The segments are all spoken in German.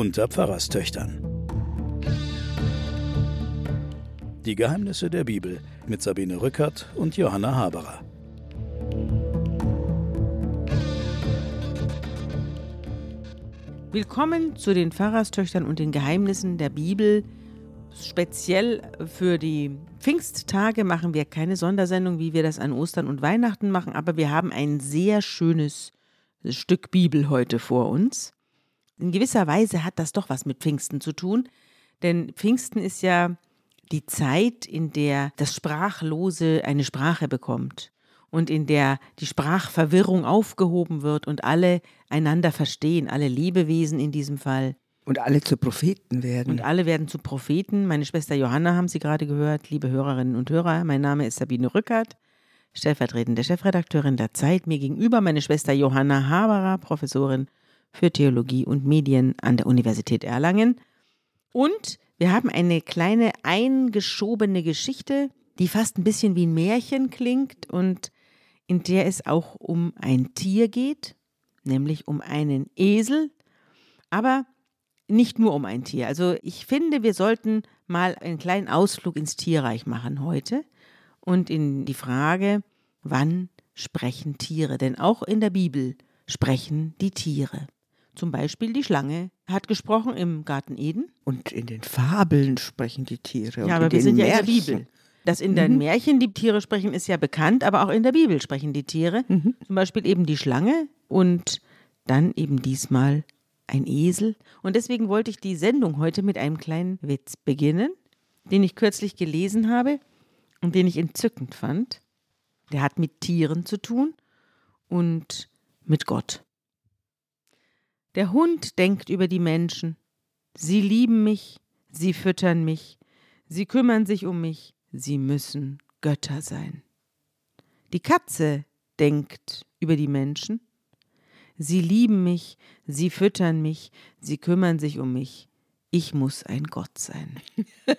unter Pfarrerstöchtern. Die Geheimnisse der Bibel mit Sabine Rückert und Johanna Haberer. Willkommen zu den Pfarrerstöchtern und den Geheimnissen der Bibel. Speziell für die Pfingsttage machen wir keine Sondersendung, wie wir das an Ostern und Weihnachten machen, aber wir haben ein sehr schönes Stück Bibel heute vor uns. In gewisser Weise hat das doch was mit Pfingsten zu tun, denn Pfingsten ist ja die Zeit, in der das Sprachlose eine Sprache bekommt und in der die Sprachverwirrung aufgehoben wird und alle einander verstehen, alle Lebewesen in diesem Fall. Und alle zu Propheten werden. Und alle werden zu Propheten. Meine Schwester Johanna haben Sie gerade gehört, liebe Hörerinnen und Hörer. Mein Name ist Sabine Rückert, stellvertretende Chefredakteurin der Zeit. Mir gegenüber meine Schwester Johanna Haberer, Professorin für Theologie und Medien an der Universität Erlangen. Und wir haben eine kleine eingeschobene Geschichte, die fast ein bisschen wie ein Märchen klingt und in der es auch um ein Tier geht, nämlich um einen Esel. Aber nicht nur um ein Tier. Also ich finde, wir sollten mal einen kleinen Ausflug ins Tierreich machen heute und in die Frage, wann sprechen Tiere? Denn auch in der Bibel sprechen die Tiere. Zum Beispiel die Schlange hat gesprochen im Garten Eden. Und in den Fabeln sprechen die Tiere. Ja, aber wir sind Märchen. ja in der Bibel. Dass in den mhm. Märchen die Tiere sprechen, ist ja bekannt, aber auch in der Bibel sprechen die Tiere. Mhm. Zum Beispiel eben die Schlange und dann eben diesmal ein Esel. Und deswegen wollte ich die Sendung heute mit einem kleinen Witz beginnen, den ich kürzlich gelesen habe und den ich entzückend fand. Der hat mit Tieren zu tun und mit Gott. Der Hund denkt über die Menschen. Sie lieben mich, sie füttern mich, sie kümmern sich um mich, sie müssen Götter sein. Die Katze denkt über die Menschen. Sie lieben mich, sie füttern mich, sie kümmern sich um mich. Ich muss ein Gott sein.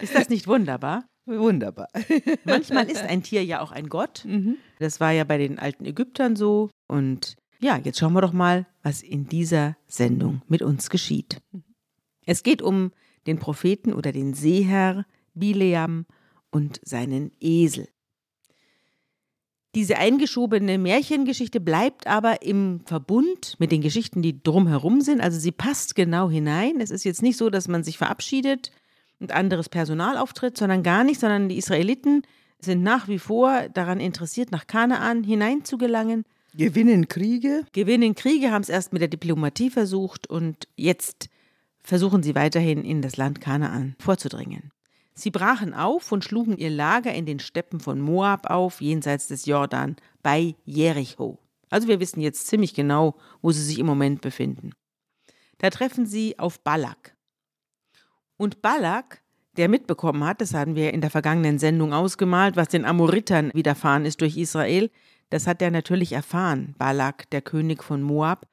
Ist das nicht wunderbar? Wunderbar. Manchmal ist ein Tier ja auch ein Gott. Mhm. Das war ja bei den alten Ägyptern so. Und ja, jetzt schauen wir doch mal, was in dieser Sendung mit uns geschieht. Es geht um den Propheten oder den Seeherr Bileam und seinen Esel. Diese eingeschobene Märchengeschichte bleibt aber im Verbund mit den Geschichten, die drumherum sind. Also sie passt genau hinein. Es ist jetzt nicht so, dass man sich verabschiedet und anderes Personal auftritt, sondern gar nicht, sondern die Israeliten sind nach wie vor daran interessiert, nach Kanaan hineinzugelangen. Gewinnen Kriege? Gewinnen Kriege, haben es erst mit der Diplomatie versucht und jetzt versuchen sie weiterhin in das Land Kanaan vorzudringen. Sie brachen auf und schlugen ihr Lager in den Steppen von Moab auf, jenseits des Jordan, bei Jericho. Also wir wissen jetzt ziemlich genau, wo sie sich im Moment befinden. Da treffen sie auf Balak. Und Balak, der mitbekommen hat, das hatten wir in der vergangenen Sendung ausgemalt, was den Amoritern widerfahren ist durch Israel, das hat er natürlich erfahren, Balak, der König von Moab,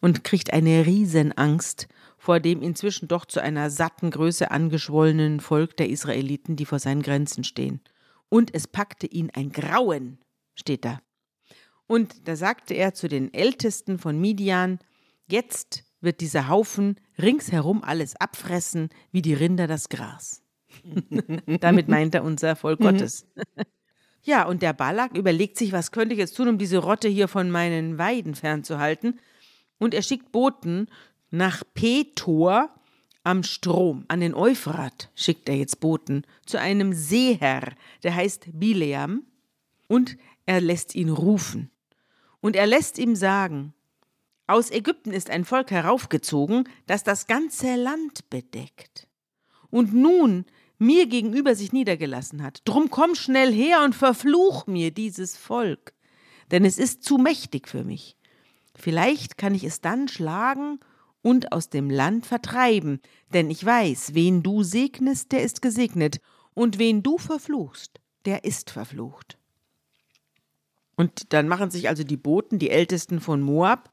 und kriegt eine Riesenangst vor dem inzwischen doch zu einer satten Größe angeschwollenen Volk der Israeliten, die vor seinen Grenzen stehen. Und es packte ihn ein Grauen, steht da. Und da sagte er zu den Ältesten von Midian, jetzt wird dieser Haufen ringsherum alles abfressen, wie die Rinder das Gras. Damit meint er unser Volk mhm. Gottes. Ja, und der Balak überlegt sich, was könnte ich jetzt tun, um diese Rotte hier von meinen Weiden fernzuhalten. Und er schickt Boten nach Petor am Strom, an den Euphrat, schickt er jetzt Boten, zu einem Seeherr, der heißt Bileam, und er lässt ihn rufen. Und er lässt ihm sagen, aus Ägypten ist ein Volk heraufgezogen, das das ganze Land bedeckt. Und nun mir gegenüber sich niedergelassen hat. Drum komm schnell her und verfluch mir dieses Volk, denn es ist zu mächtig für mich. Vielleicht kann ich es dann schlagen und aus dem Land vertreiben, denn ich weiß, wen du segnest, der ist gesegnet, und wen du verfluchst, der ist verflucht. Und dann machen sich also die Boten, die Ältesten von Moab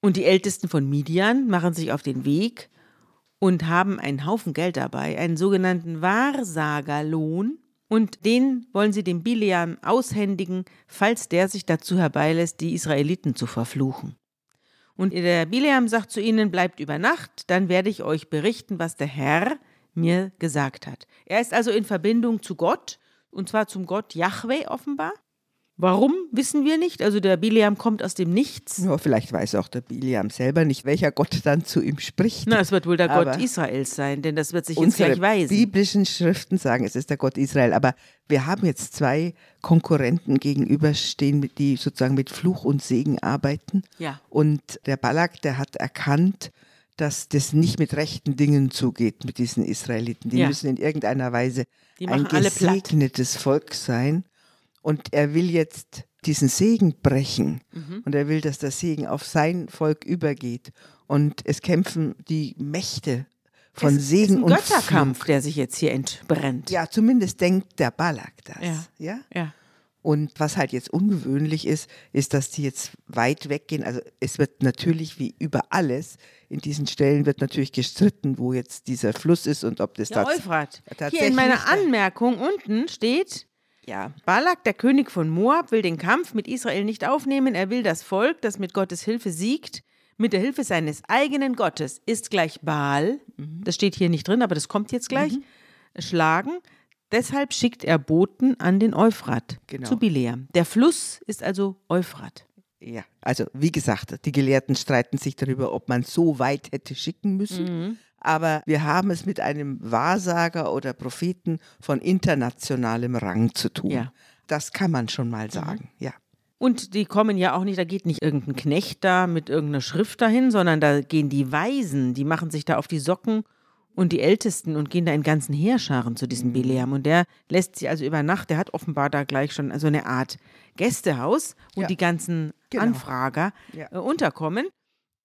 und die Ältesten von Midian, machen sich auf den Weg und haben einen Haufen Geld dabei, einen sogenannten Wahrsagerlohn, und den wollen sie dem Bileam aushändigen, falls der sich dazu herbeilässt, die Israeliten zu verfluchen. Und der Bileam sagt zu ihnen, bleibt über Nacht, dann werde ich euch berichten, was der Herr mir gesagt hat. Er ist also in Verbindung zu Gott, und zwar zum Gott Yahweh offenbar. Warum, wissen wir nicht. Also der Bileam kommt aus dem Nichts. Ja, vielleicht weiß auch der Biliam selber nicht, welcher Gott dann zu ihm spricht. Na, es wird wohl der Aber Gott Israels sein, denn das wird sich jetzt gleich weisen. biblischen Schriften sagen, es ist der Gott Israel. Aber wir haben jetzt zwei Konkurrenten gegenüberstehen, die sozusagen mit Fluch und Segen arbeiten. Ja. Und der Balak, der hat erkannt, dass das nicht mit rechten Dingen zugeht mit diesen Israeliten. Die Ja. müssen in irgendeiner Weise Die ein gesegnetes Volk sein. Und er will jetzt diesen Segen brechen. Mhm. Und er will, dass der Segen auf sein Volk übergeht. Und es kämpfen die Mächte von es Segen ist ein und Götterkampf, Fluch. der sich jetzt hier entbrennt. Ja, zumindest denkt der Balak das. Ja. ja? ja. Und was halt jetzt ungewöhnlich ist, ist, dass die jetzt weit weggehen. Also es wird natürlich wie über alles, in diesen Stellen wird natürlich gestritten, wo jetzt dieser Fluss ist und ob das tats- Euphrat. Hier tatsächlich in meiner Anmerkung unten steht, Ja, Balak, der König von Moab, will den Kampf mit Israel nicht aufnehmen. Er will das Volk, das mit Gottes Hilfe siegt, mit der Hilfe seines eigenen Gottes, ist gleich Baal. Mhm. Das steht hier nicht drin, aber das kommt jetzt gleich. Schlagen. Deshalb schickt er Boten an den Euphrat Genau. zu Bileam. Der Fluss ist also Euphrat. ja. Also wie gesagt, die Gelehrten streiten sich darüber, ob man so weit hätte schicken müssen. Mhm. Aber wir haben es mit einem Wahrsager oder Propheten von internationalem Rang zu tun. Ja. Mhm. Das kann man schon mal sagen. Ja. Und die kommen ja auch nicht, da geht nicht irgendein Knecht da mit irgendeiner Schrift dahin, sondern da gehen die Weisen, die machen sich da auf die Socken und die Ältesten und gehen da in ganzen Heerscharen zu Mhm. diesem Bileam. Und der lässt sie also über Nacht, der hat offenbar da gleich schon so eine Art Gästehaus, wo Ja. die ganzen Genau. Anfrager Ja. äh, unterkommen.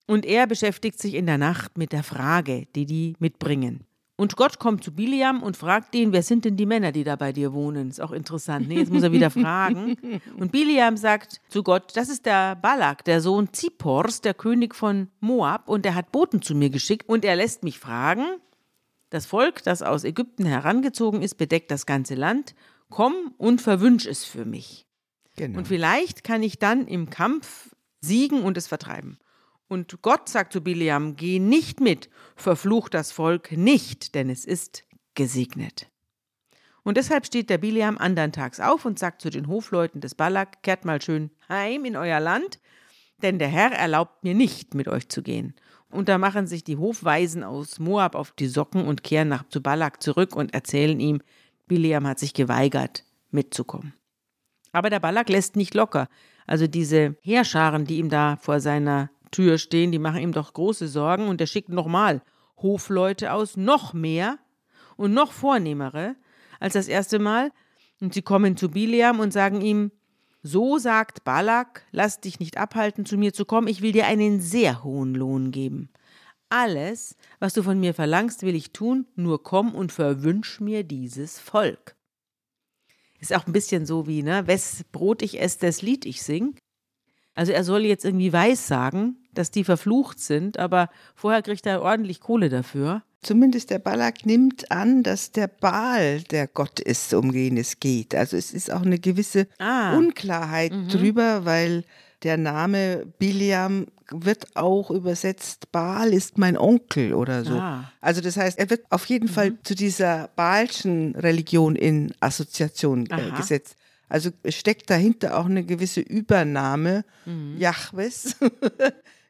Und er beschäftigt sich in der Nacht mit der Frage, die die mitbringen. Und Gott kommt zu Biliam und fragt ihn, wer sind denn die Männer, die da bei dir wohnen? Ist auch interessant. Ne? Jetzt muss er wieder fragen. Und Biliam sagt zu Gott, das ist der Balak, der Sohn Zippors, der König von Moab, und er hat Boten zu mir geschickt und er lässt mich fragen, das Volk, das aus Ägypten herangezogen ist, bedeckt das ganze Land, komm und verwünsch es für mich. Genau. Und vielleicht kann ich dann im Kampf siegen und es vertreiben. Und Gott sagt zu Biliam, geh nicht mit, verfluch das Volk nicht, denn es ist gesegnet. Und deshalb steht der Biliam andern Tags auf und sagt zu den Hofleuten des Balak, kehrt mal schön heim in euer Land, denn der Herr erlaubt mir nicht, mit euch zu gehen. Und da machen sich die Hofweisen aus Moab auf die Socken und kehren nach zu Balak zurück und erzählen ihm, Biliam hat sich geweigert, mitzukommen. Aber der Balak lässt nicht locker. Also diese Heerscharen, die ihm da vor seiner Tür stehen, die machen ihm doch große Sorgen und er schickt nochmal Hofleute aus, noch mehr und noch vornehmere als das erste Mal. Und sie kommen zu Bileam und sagen ihm, so sagt Balak, lass dich nicht abhalten, zu mir zu kommen, ich will dir einen sehr hohen Lohn geben. Alles, was du von mir verlangst, will ich tun, nur komm und verwünsch mir dieses Volk. Ist auch ein bisschen so wie, ne, wes Brot ich esse, das Lied ich sing. Also er soll jetzt irgendwie weiß sagen, dass die verflucht sind, aber vorher kriegt er ordentlich Kohle dafür. Zumindest der Balak nimmt an, dass der Baal der Gott ist, um den es geht. Also es ist auch eine gewisse Ah. Unklarheit drüber, weil der Name Biliam wird auch übersetzt, Baal ist mein Onkel oder so. Ah. Also das heißt, er wird auf jeden Fall zu dieser Baalschen Religion in Assoziation äh, gesetzt. Also steckt dahinter auch eine gewisse Übernahme Mhm. Jahwes.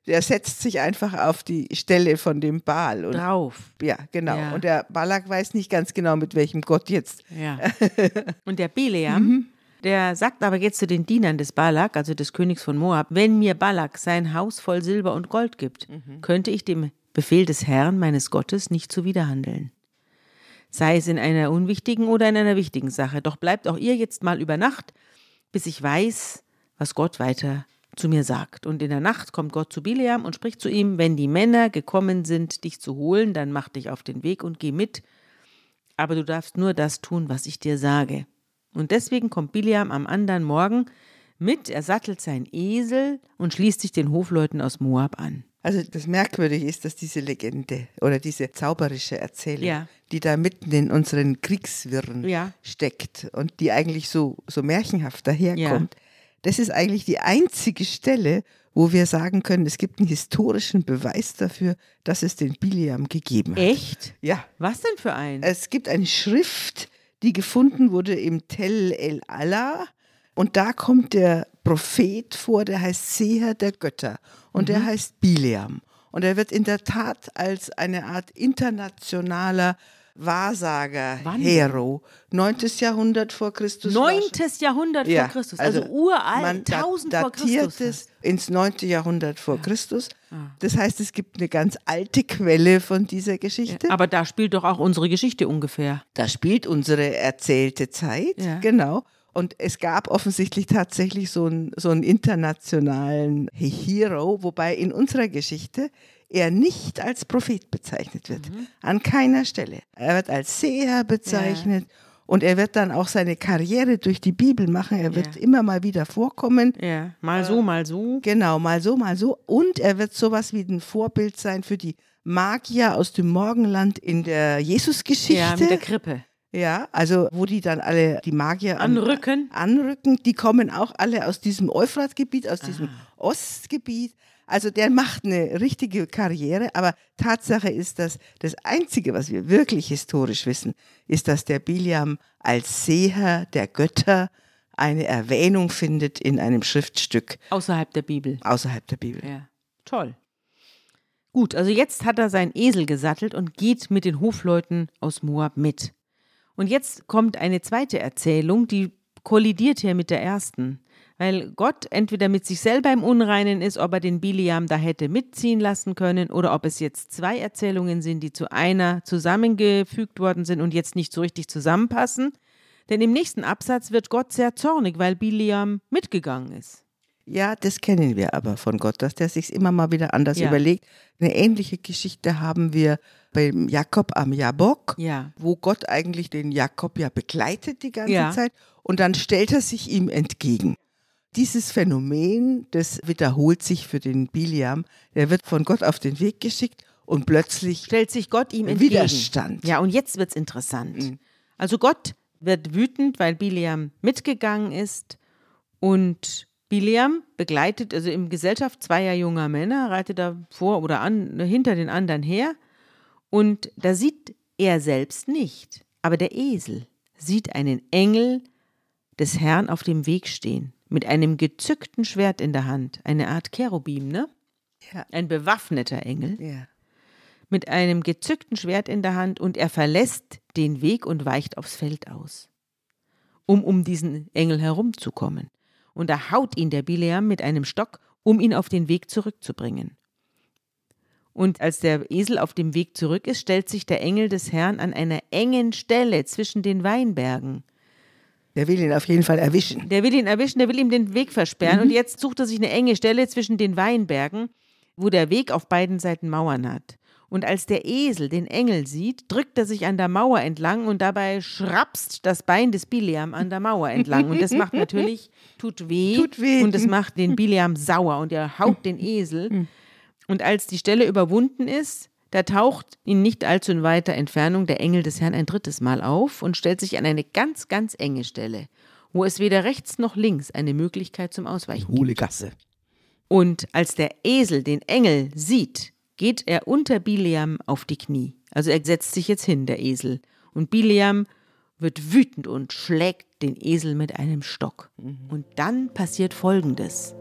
Der setzt sich einfach auf die Stelle von dem Baal. Und Drauf. ja, genau. Ja. Und der Balak weiß nicht ganz genau, mit welchem Gott jetzt. Ja. Und der Bileam, der sagt aber jetzt zu den Dienern des Balak, also des Königs von Moab, wenn mir Balak sein Haus voll Silber und Gold gibt, könnte ich dem Befehl des Herrn meines Gottes nicht zuwiderhandeln. Sei es in einer unwichtigen oder in einer wichtigen Sache, doch bleibt auch ihr jetzt mal über Nacht, bis ich weiß, was Gott weiter zu mir sagt. Und in der Nacht kommt Gott zu Bileam und spricht zu ihm, wenn die Männer gekommen sind, dich zu holen, dann mach dich auf den Weg und geh mit, aber du darfst nur das tun, was ich dir sage. Und deswegen kommt Biliam am anderen Morgen mit, er sattelt seinen Esel und schließt sich den Hofleuten aus Moab an. Also das Merkwürdige ist, dass diese Legende oder diese zauberische Erzählung, Ja. die da mitten in unseren Kriegswirren Ja. steckt und die eigentlich so, so märchenhaft daherkommt, das ist eigentlich die einzige Stelle, wo wir sagen können, es gibt einen historischen Beweis dafür, dass es den Biliam gegeben hat. Echt? Ja. Was denn für ein? Es gibt eine Schrift, die gefunden wurde im Tel El Allah. Und da kommt der Prophet vor, der heißt Seher der Götter. Und Mhm. der heißt Bileam. Und er wird in der Tat als eine Art internationaler Wahrsager, Wann? Hero, 9. Jahrhundert vor Christus. Neuntes Jahrhundert Ja, vor Christus, also, uralt, man da- 1000 vor Christus. es ins 9. Jahrhundert vor Christus. Ah. Das heißt, es gibt eine ganz alte Quelle von dieser Geschichte. Aber da spielt doch auch unsere Geschichte ungefähr. Da spielt unsere erzählte Zeit, Ja. genau. Und es gab offensichtlich tatsächlich so einen, so einen internationalen Hero, wobei in unserer Geschichte er nicht als Prophet bezeichnet wird. Mhm. An keiner Stelle. Er wird als Seher bezeichnet. Und er wird dann auch seine Karriere durch die Bibel machen. Er wird Ja. immer mal wieder vorkommen. Ja, mal so, mal so. Genau, mal so, mal so. Und er wird sowas wie ein Vorbild sein für die Magier aus dem Morgenland in der Jesusgeschichte. Ja, mit der Krippe. Ja, also wo die dann alle, die Magier an- Anrücken. anrücken, die kommen auch alle aus diesem Euphratgebiet, aus diesem Ostgebiet. Also der macht eine richtige Karriere, aber Tatsache ist, dass das Einzige, was wir wirklich historisch wissen, ist, dass der Biliam als Seher der Götter eine Erwähnung findet in einem Schriftstück Außerhalb der Bibel. außerhalb der Bibel. Ja, toll. Gut, also jetzt hat er seinen Esel gesattelt und geht mit den Hofleuten aus Moab mit. Und jetzt kommt eine zweite Erzählung, die kollidiert hier mit der ersten. Weil Gott entweder mit sich selber im Unreinen ist, ob er den Biliam da hätte mitziehen lassen können, oder ob es jetzt zwei Erzählungen sind, die zu einer zusammengefügt worden sind und jetzt nicht so richtig zusammenpassen. Denn im nächsten Absatz wird Gott sehr zornig, weil Biliam mitgegangen ist. Ja, das kennen wir aber von Gott, dass der sich immer mal wieder anders Ja. überlegt. Eine ähnliche Geschichte haben wir beim Jakob am Jabok, Ja. wo Gott eigentlich den Jakob ja begleitet die ganze Ja. Zeit und dann stellt er sich ihm entgegen. Dieses Phänomen, das wiederholt sich für den Biliam. Er wird von Gott auf den Weg geschickt und plötzlich stellt sich Gott ihm entgegen. Widerstand. Ja, und jetzt wird's interessant. Also Gott wird wütend, weil Biliam mitgegangen ist und Biliam begleitet, also in Gesellschaft zweier junger Männer, reitet da vor oder an, hinter den anderen her und da sieht er selbst nicht, aber der Esel sieht einen Engel des Herrn auf dem Weg stehen, mit einem gezückten Schwert in der Hand, eine Art Cherubim, ne? Ja. Ein bewaffneter Engel Ja. mit einem gezückten Schwert in der Hand und er verlässt den Weg und weicht aufs Feld aus, um um diesen Engel herumzukommen. Und da haut ihn der Bileam mit einem Stock, um ihn auf den Weg zurückzubringen. Und als der Esel auf dem Weg zurück ist, stellt sich der Engel des Herrn an einer engen Stelle zwischen den Weinbergen. Der will ihn auf jeden Fall erwischen. Der will ihn erwischen, der will ihm den Weg versperren und jetzt sucht er sich eine enge Stelle zwischen den Weinbergen, wo der Weg auf beiden Seiten Mauern hat. Und als der Esel den Engel sieht, drückt er sich an der Mauer entlang und dabei schrapst das Bein des Bileam an der Mauer entlang. Und das macht natürlich, tut weh. Tut weh. Und das macht den Bileam sauer und er haut den Esel. Und als die Stelle überwunden ist, da taucht in nicht allzu weiter Entfernung der Engel des Herrn ein drittes Mal auf und stellt sich an eine ganz, ganz enge Stelle, wo es weder rechts noch links eine Möglichkeit zum Ausweichen gibt. Hohle Gasse. Und als der Esel den Engel sieht, geht er unter Bileam auf die Knie. Also er setzt sich jetzt hin, der Esel. Und Bileam wird wütend und schlägt den Esel mit einem Stock. Und dann passiert Folgendes.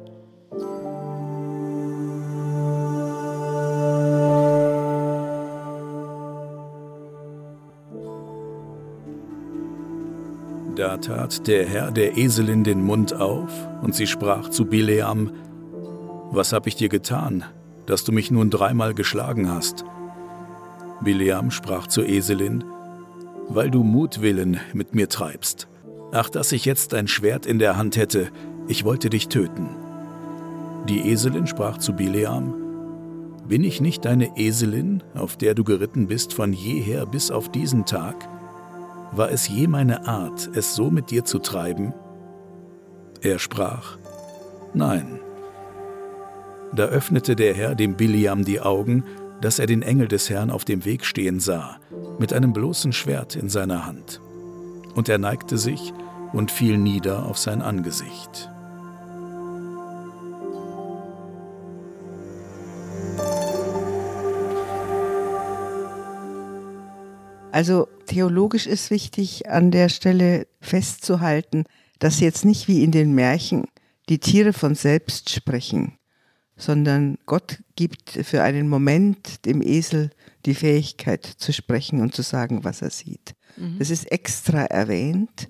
Da tat der Herr der Eselin den Mund auf, und sie sprach zu Bileam, Was hab ich dir getan, dass du mich nun dreimal geschlagen hast? Bileam sprach zur Eselin, Weil du Mutwillen mit mir treibst. Ach, dass ich jetzt ein Schwert in der Hand hätte, ich wollte dich töten. Die Eselin sprach zu Bileam, Bin ich nicht deine Eselin, auf der du geritten bist von jeher bis auf diesen Tag? War es je meine Art, es so mit dir zu treiben? Er sprach, Nein. Da öffnete der Herr dem Biliam die Augen, dass er den Engel des Herrn auf dem Weg stehen sah, mit einem bloßen Schwert in seiner Hand. Und er neigte sich und fiel nieder auf sein Angesicht. Also theologisch ist wichtig an der Stelle festzuhalten, dass jetzt nicht wie in den Märchen die Tiere von selbst sprechen, sondern Gott gibt für einen Moment dem Esel die Fähigkeit zu sprechen und zu sagen, was er sieht. Mhm. Das ist extra erwähnt,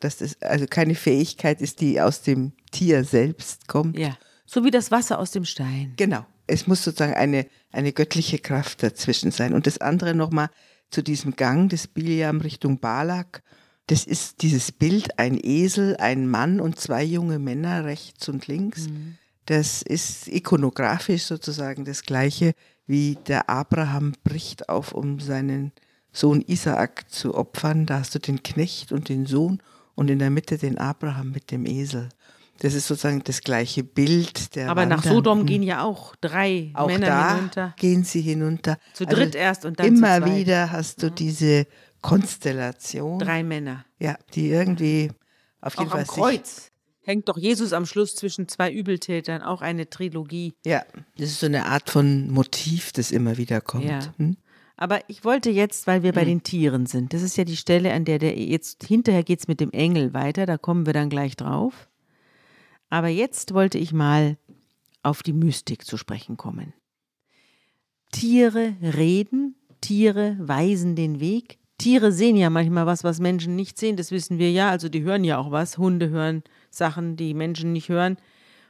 dass das also keine Fähigkeit ist, die aus dem Tier selbst kommt. Ja, so wie das Wasser aus dem Stein. Genau. Es muss sozusagen eine, eine göttliche Kraft dazwischen sein. Und das andere nochmal zu diesem Gang des Biliam Richtung Balak. Das ist dieses Bild, ein Esel, ein Mann und zwei junge Männer rechts und links. Mhm. Das ist ikonografisch sozusagen das gleiche, wie der Abraham bricht auf, um seinen Sohn Isaak zu opfern. Da hast du den Knecht und den Sohn und in der Mitte den Abraham mit dem Esel. Das ist sozusagen das gleiche Bild der Aber Wandernden. nach Sodom gehen ja auch drei auch Männer da hinunter. gehen sie hinunter. Zu Also dritt erst und dann immer zu zweit. wieder hast du diese Konstellation, Drei Männer. ja, die irgendwie auf jeden Auch am Fall sich- Kreuz hängt doch Jesus am Schluss zwischen zwei Übeltätern, auch eine Trilogie. Ja, das ist so eine Art von Motiv, das immer wieder kommt. Ja. Hm? Aber ich wollte jetzt, weil wir bei den Tieren sind, das ist ja die Stelle, an der der jetzt hinterher geht es mit dem Engel weiter, da kommen wir dann gleich drauf. Aber jetzt wollte ich mal auf die Mystik zu sprechen kommen. Tiere reden, Tiere weisen den Weg. Tiere sehen ja manchmal was, was Menschen nicht sehen, das wissen wir ja. Also die hören ja auch was. Hunde hören Sachen, die Menschen nicht hören.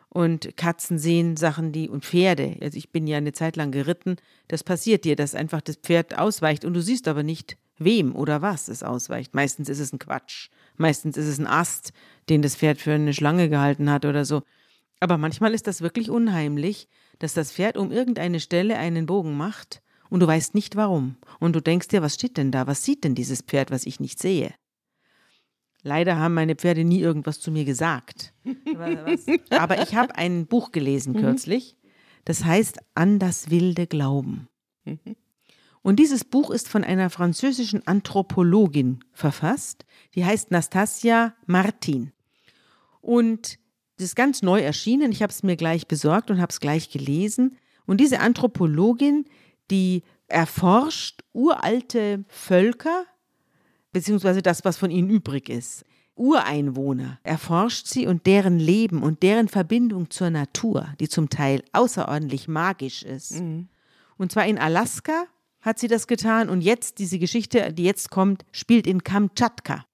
Und Katzen sehen Sachen, die und Pferde. Also ich bin ja eine Zeit lang geritten. Das passiert dir, dass einfach das Pferd ausweicht und du siehst aber nicht, wem oder was es ausweicht. Meistens ist es ein Quatsch. Meistens ist es ein Ast, den das Pferd für eine Schlange gehalten hat oder so. Aber manchmal ist das wirklich unheimlich, dass das Pferd um irgendeine Stelle einen Bogen macht und du weißt nicht warum. Und du denkst dir, was steht denn da? Was sieht denn dieses Pferd, was ich nicht sehe? Leider haben meine Pferde nie irgendwas zu mir gesagt. Aber ich habe ein Buch gelesen kürzlich, das heißt An das wilde Glauben. Und dieses Buch ist von einer französischen Anthropologin verfasst, die heißt Nastasia Martin. Und das ist ganz neu erschienen. Ich habe es mir gleich besorgt und habe es gleich gelesen. Und diese Anthropologin, die erforscht uralte Völker, beziehungsweise das, was von ihnen übrig ist. Ureinwohner erforscht sie und deren Leben und deren Verbindung zur Natur, die zum Teil außerordentlich magisch ist. Und zwar in Alaska hat sie das getan und jetzt, diese Geschichte, die jetzt kommt, spielt in Kamtschatka.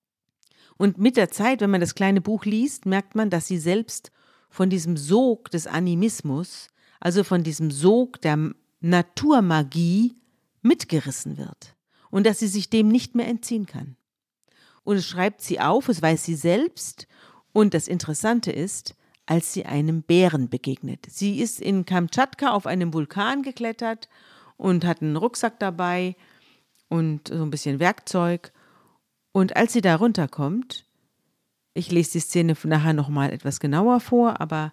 Und mit der Zeit, wenn man das kleine Buch liest, merkt man, dass sie selbst von diesem Sog des Animismus, also von diesem Sog der Naturmagie, mitgerissen wird. Und dass sie sich dem nicht mehr entziehen kann. Und es schreibt sie auf, es weiß sie selbst. Und das Interessante ist, als sie einem Bären begegnet. Sie ist in Kamtschatka auf einem Vulkan geklettert und hat einen Rucksack dabei und so ein bisschen Werkzeug. Und als sie da runterkommt, ich lese die Szene nachher nochmal etwas genauer vor, aber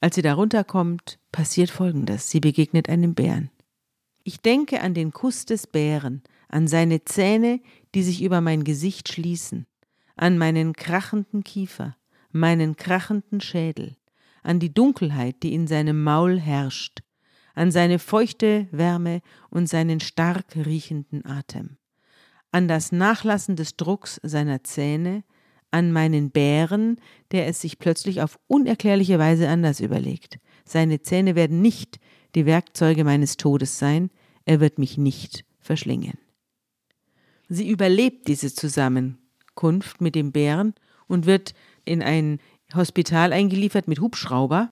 als sie da runterkommt, passiert Folgendes. Sie begegnet einem Bären. Ich denke an den Kuss des Bären, an seine Zähne, die sich über mein Gesicht schließen, an meinen krachenden Kiefer, meinen krachenden Schädel, an die Dunkelheit, die in seinem Maul herrscht, an seine feuchte Wärme und seinen stark riechenden Atem, an das Nachlassen des Drucks seiner Zähne, an meinen Bären, der es sich plötzlich auf unerklärliche Weise anders überlegt. Seine Zähne werden nicht die Werkzeuge meines Todes sein, er wird mich nicht verschlingen. Sie überlebt diese Zusammenkunft mit dem Bären und wird in ein Hospital eingeliefert mit Hubschrauber,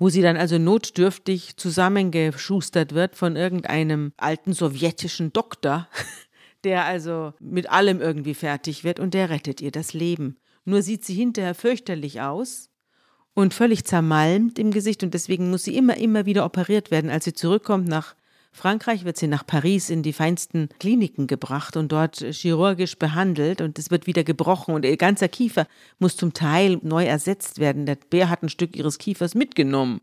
wo sie dann also notdürftig zusammengeschustert wird von irgendeinem alten sowjetischen Doktor, der also mit allem irgendwie fertig wird und der rettet ihr das Leben. Nur sieht sie hinterher fürchterlich aus und völlig zermalmt im Gesicht und deswegen muss sie immer, immer wieder operiert werden. Als sie zurückkommt nach Frankreich, wird sie nach Paris in die feinsten Kliniken gebracht und dort chirurgisch behandelt und es wird wieder gebrochen und ihr ganzer Kiefer muss zum Teil neu ersetzt werden. Der Bär hat ein Stück ihres Kiefers mitgenommen.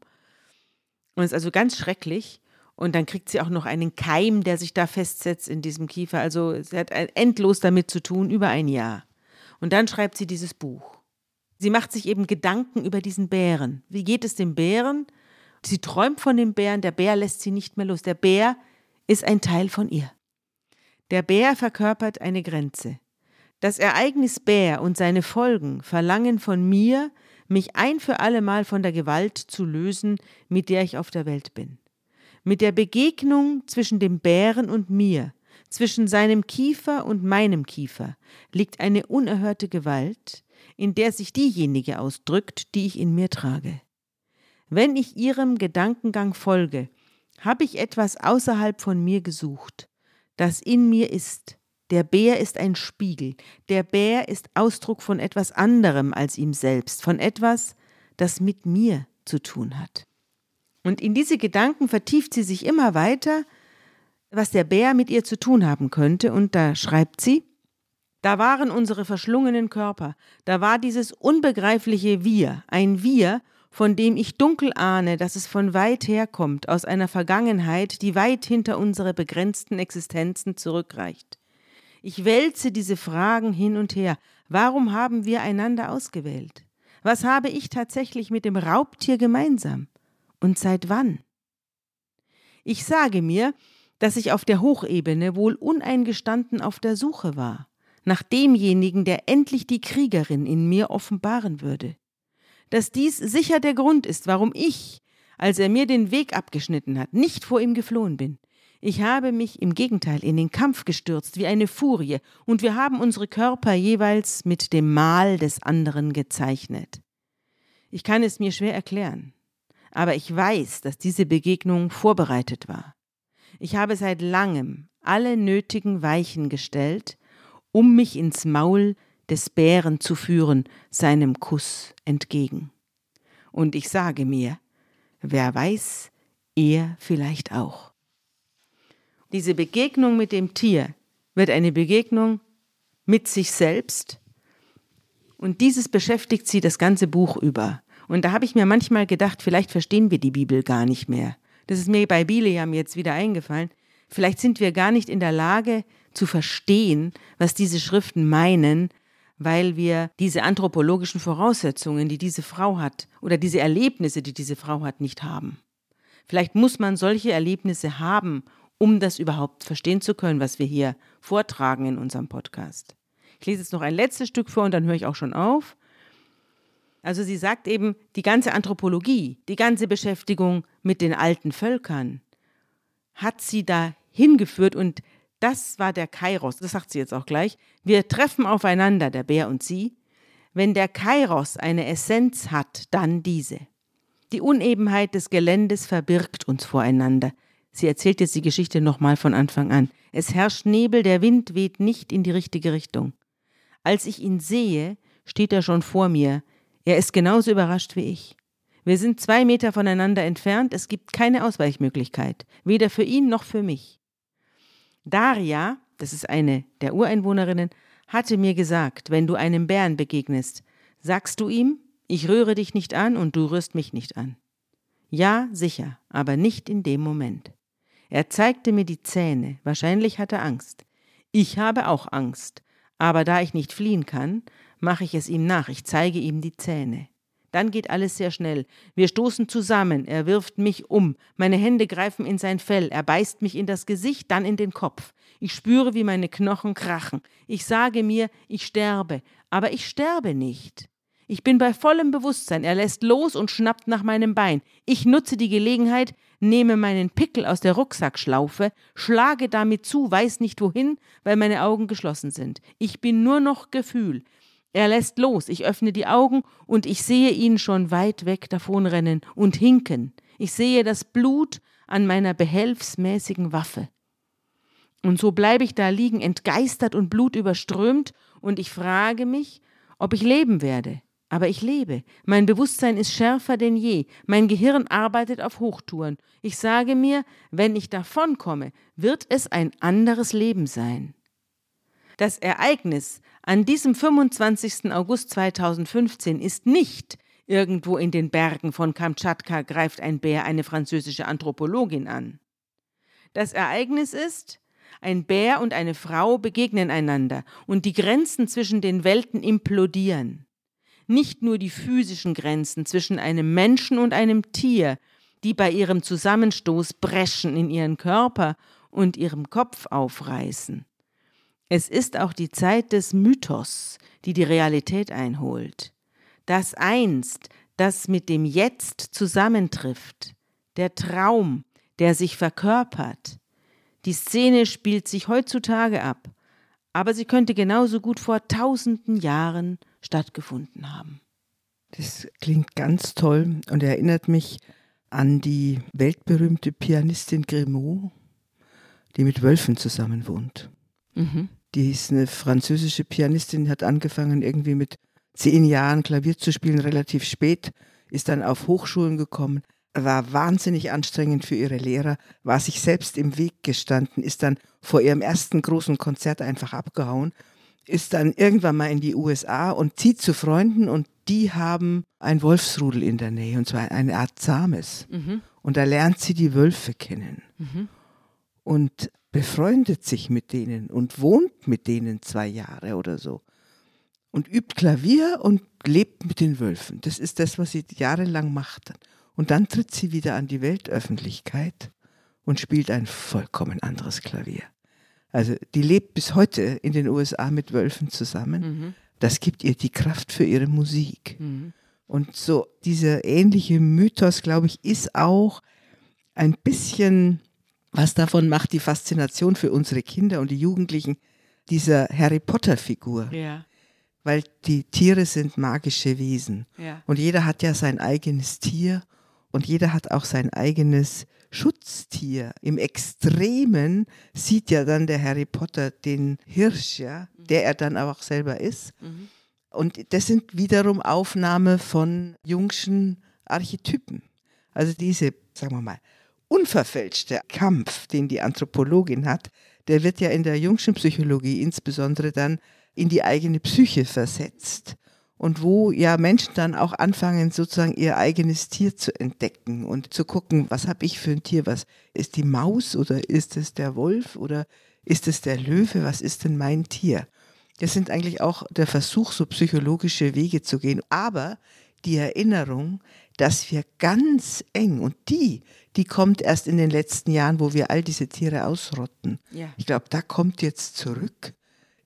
Und es ist also ganz schrecklich. Und dann kriegt sie auch noch einen Keim, der sich da festsetzt in diesem Kiefer. Also sie hat endlos damit zu tun, über ein Jahr. Und dann schreibt sie dieses Buch. Sie macht sich eben Gedanken über diesen Bären. Wie geht es dem Bären? Sie träumt von dem Bären, der Bär lässt sie nicht mehr los. Der Bär ist ein Teil von ihr. Der Bär verkörpert eine Grenze. Das Ereignis Bär und seine Folgen verlangen von mir, mich ein für allemal von der Gewalt zu lösen, mit der ich auf der Welt bin. Mit der Begegnung zwischen dem Bären und mir, zwischen seinem Kiefer und meinem Kiefer, liegt eine unerhörte Gewalt, in der sich diejenige ausdrückt, die ich in mir trage. Wenn ich ihrem Gedankengang folge, habe ich etwas außerhalb von mir gesucht, das in mir ist, der Bär ist ein Spiegel. Der Bär ist Ausdruck von etwas anderem als ihm selbst, von etwas, das mit mir zu tun hat. Und in diese Gedanken vertieft sie sich immer weiter, was der Bär mit ihr zu tun haben könnte, und da schreibt sie, da waren unsere verschlungenen Körper, da war dieses unbegreifliche Wir, ein Wir, von dem ich dunkel ahne, dass es von weit her kommt, aus einer Vergangenheit, die weit hinter unsere begrenzten Existenzen zurückreicht. Ich wälze diese Fragen hin und her. Warum haben wir einander ausgewählt? Was habe ich tatsächlich mit dem Raubtier gemeinsam? Und seit wann? Ich sage mir, dass ich auf der Hochebene wohl uneingestanden auf der Suche war, nach demjenigen, der endlich die Kriegerin in mir offenbaren würde. Dass dies sicher der Grund ist, warum ich, als er mir den Weg abgeschnitten hat, nicht vor ihm geflohen bin, ich habe mich im Gegenteil in den Kampf gestürzt wie eine Furie, und wir haben unsere Körper jeweils mit dem Mal des anderen gezeichnet. Ich kann es mir schwer erklären, aber ich weiß, dass diese Begegnung vorbereitet war. Ich habe seit langem alle nötigen Weichen gestellt, um mich ins Maul des Bären zu führen, seinem Kuss entgegen. Und ich sage mir, wer weiß, er vielleicht auch. Diese Begegnung mit dem Tier wird eine Begegnung mit sich selbst. Und dieses beschäftigt sie das ganze Buch über. Und da habe ich mir manchmal gedacht, vielleicht verstehen wir die Bibel gar nicht mehr. Das ist mir bei Bileam jetzt wieder eingefallen. Vielleicht sind wir gar nicht in der Lage zu verstehen, was diese Schriften meinen, weil wir diese anthropologischen Voraussetzungen, die diese Frau hat, oder diese Erlebnisse, die diese Frau hat, nicht haben. Vielleicht muss man solche Erlebnisse haben, um das überhaupt verstehen zu können, was wir hier vortragen in unserem Podcast. Ich lese jetzt noch ein letztes Stück vor und dann höre ich auch schon auf. Also sie sagt eben, die ganze Anthropologie, die ganze Beschäftigung mit den alten Völkern hat sie da hingeführt und das war der Kairos, das sagt sie jetzt auch gleich. Wir treffen aufeinander, der Bär und sie. Wenn der Kairos eine Essenz hat, dann diese. Die Unebenheit des Geländes verbirgt uns voreinander. Sie erzählt jetzt die Geschichte nochmal von Anfang an. Es herrscht Nebel, der Wind weht nicht in die richtige Richtung. Als ich ihn sehe, steht er schon vor mir. Er ist genauso überrascht wie ich. Wir sind zwei Meter voneinander entfernt, es gibt keine Ausweichmöglichkeit, weder für ihn noch für mich. Daria, das ist eine der Ureinwohnerinnen, hatte mir gesagt, wenn du einem Bären begegnest, sagst du ihm, ich rühre dich nicht an und du rührst mich nicht an. Ja, sicher, aber nicht in dem Moment. Er zeigte mir die Zähne, wahrscheinlich hat er Angst. Ich habe auch Angst, aber da ich nicht fliehen kann, mache ich es ihm nach, ich zeige ihm die Zähne. Dann geht alles sehr schnell. Wir stoßen zusammen, er wirft mich um, meine Hände greifen in sein Fell, er beißt mich in das Gesicht, dann in den Kopf. Ich spüre, wie meine Knochen krachen. Ich sage mir, ich sterbe, aber ich sterbe nicht. Ich bin bei vollem Bewusstsein. Er lässt los und schnappt nach meinem Bein. Ich nutze die Gelegenheit, nehme meinen Pickel aus der Rucksackschlaufe, schlage damit zu, weiß nicht wohin, weil meine Augen geschlossen sind. Ich bin nur noch Gefühl. Er lässt los, ich öffne die Augen und ich sehe ihn schon weit weg davonrennen und hinken. Ich sehe das Blut an meiner behelfsmäßigen Waffe. Und so bleibe ich da liegen, entgeistert und blutüberströmt, und ich frage mich, ob ich leben werde. Aber ich lebe. Mein Bewusstsein ist schärfer denn je. Mein Gehirn arbeitet auf Hochtouren. Ich sage mir, wenn ich davonkomme, wird es ein anderes Leben sein. Das Ereignis an diesem 25. August 2015 ist nicht irgendwo in den Bergen von Kamtschatka greift ein Bär eine französische Anthropologin an. Das Ereignis ist, ein Bär und eine Frau begegnen einander und die Grenzen zwischen den Welten implodieren nicht nur die physischen Grenzen zwischen einem Menschen und einem Tier, die bei ihrem Zusammenstoß Breschen in ihren Körper und ihrem Kopf aufreißen, Es ist auch die Zeit des Mythos, die die Realität einholt. Das Einst, das mit dem Jetzt zusammentrifft. Der Traum, der sich verkörpert. Die Szene spielt sich heutzutage ab, aber sie könnte genauso gut vor tausenden Jahren stattgefunden haben. Das klingt ganz toll und erinnert mich an die weltberühmte Pianistin Grimaud, die mit Wölfen zusammen wohnt. Mhm. Die ist eine französische Pianistin, hat angefangen irgendwie mit zehn Jahren Klavier zu spielen, relativ spät, ist dann auf Hochschulen gekommen, war wahnsinnig anstrengend für ihre Lehrer, war sich selbst im Weg gestanden, ist dann vor ihrem ersten großen Konzert einfach abgehauen, ist dann irgendwann mal in die USA und zieht zu Freunden und die haben ein Wolfsrudel in der Nähe und zwar eine Art Zahmes. Mhm. Und da lernt sie die Wölfe kennen mhm. Und befreundet sich mit denen und wohnt mit denen zwei Jahre oder so und übt Klavier und lebt mit den Wölfen. Das ist das, was sie jahrelang macht. Und dann tritt sie wieder an die Weltöffentlichkeit und spielt ein vollkommen anderes Klavier. Also die lebt bis heute in den USA mit Wölfen zusammen. Mhm. Das gibt ihr die Kraft für ihre Musik. Mhm. Und so dieser ähnliche Mythos, glaube ich, ist auch ein bisschen, was davon macht die Faszination für unsere Kinder und die Jugendlichen dieser Harry Potter-Figur. Ja. Weil die Tiere sind magische Wesen. Ja. Und jeder hat ja sein eigenes Tier und jeder hat auch sein eigenes Schutztier. Im Extremen sieht ja dann der Harry Potter den Hirsch, ja, der er dann auch selber ist. Mhm. Und das sind wiederum Aufnahme von Jungschen Archetypen. Also diese, sagen wir mal, unverfälschte Kampf, den die Anthropologin hat, der wird ja in der Jungschen Psychologie insbesondere dann in die eigene Psyche versetzt und wo ja Menschen dann auch anfangen, sozusagen ihr eigenes Tier zu entdecken und zu gucken, was habe ich für ein Tier, was ist die Maus oder ist es der Wolf oder ist es der Löwe, was ist denn mein Tier? Das sind eigentlich auch der Versuch, so psychologische Wege zu gehen, aber die Erinnerung, dass wir ganz eng und die, die kommt erst in den letzten Jahren, wo wir all diese Tiere ausrotten. Ja. Ich glaube, da kommt jetzt zurück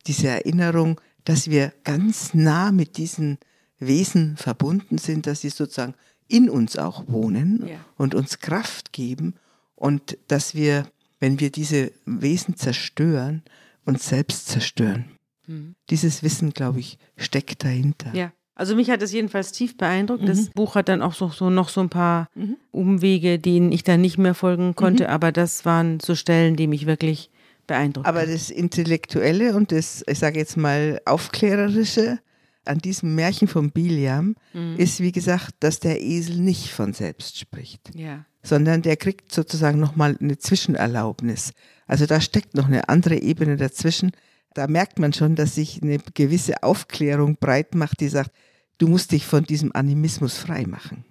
diese Erinnerung, dass wir ganz nah mit diesen Wesen verbunden sind, dass sie sozusagen in uns auch wohnen ja. und uns Kraft geben und dass wir, wenn wir diese Wesen zerstören, uns selbst zerstören. Mhm. Dieses Wissen, glaube ich, steckt dahinter. Ja. Also mich hat es jedenfalls tief beeindruckt. Mhm. Das Buch hat dann auch so, so noch so ein paar mhm. Umwege, denen ich dann nicht mehr folgen konnte, mhm. aber das waren so Stellen, die mich wirklich beeindruckt. Aber das Intellektuelle und das, ich sage jetzt mal, Aufklärerische an diesem Märchen von Biliam mhm. ist, wie gesagt, dass der Esel nicht von selbst spricht. Ja. Sondern der kriegt sozusagen nochmal eine Zwischenerlaubnis. Also da steckt noch eine andere Ebene dazwischen. Da merkt man schon, dass sich eine gewisse Aufklärung breit macht, die sagt, du musst dich von diesem Animismus frei machen.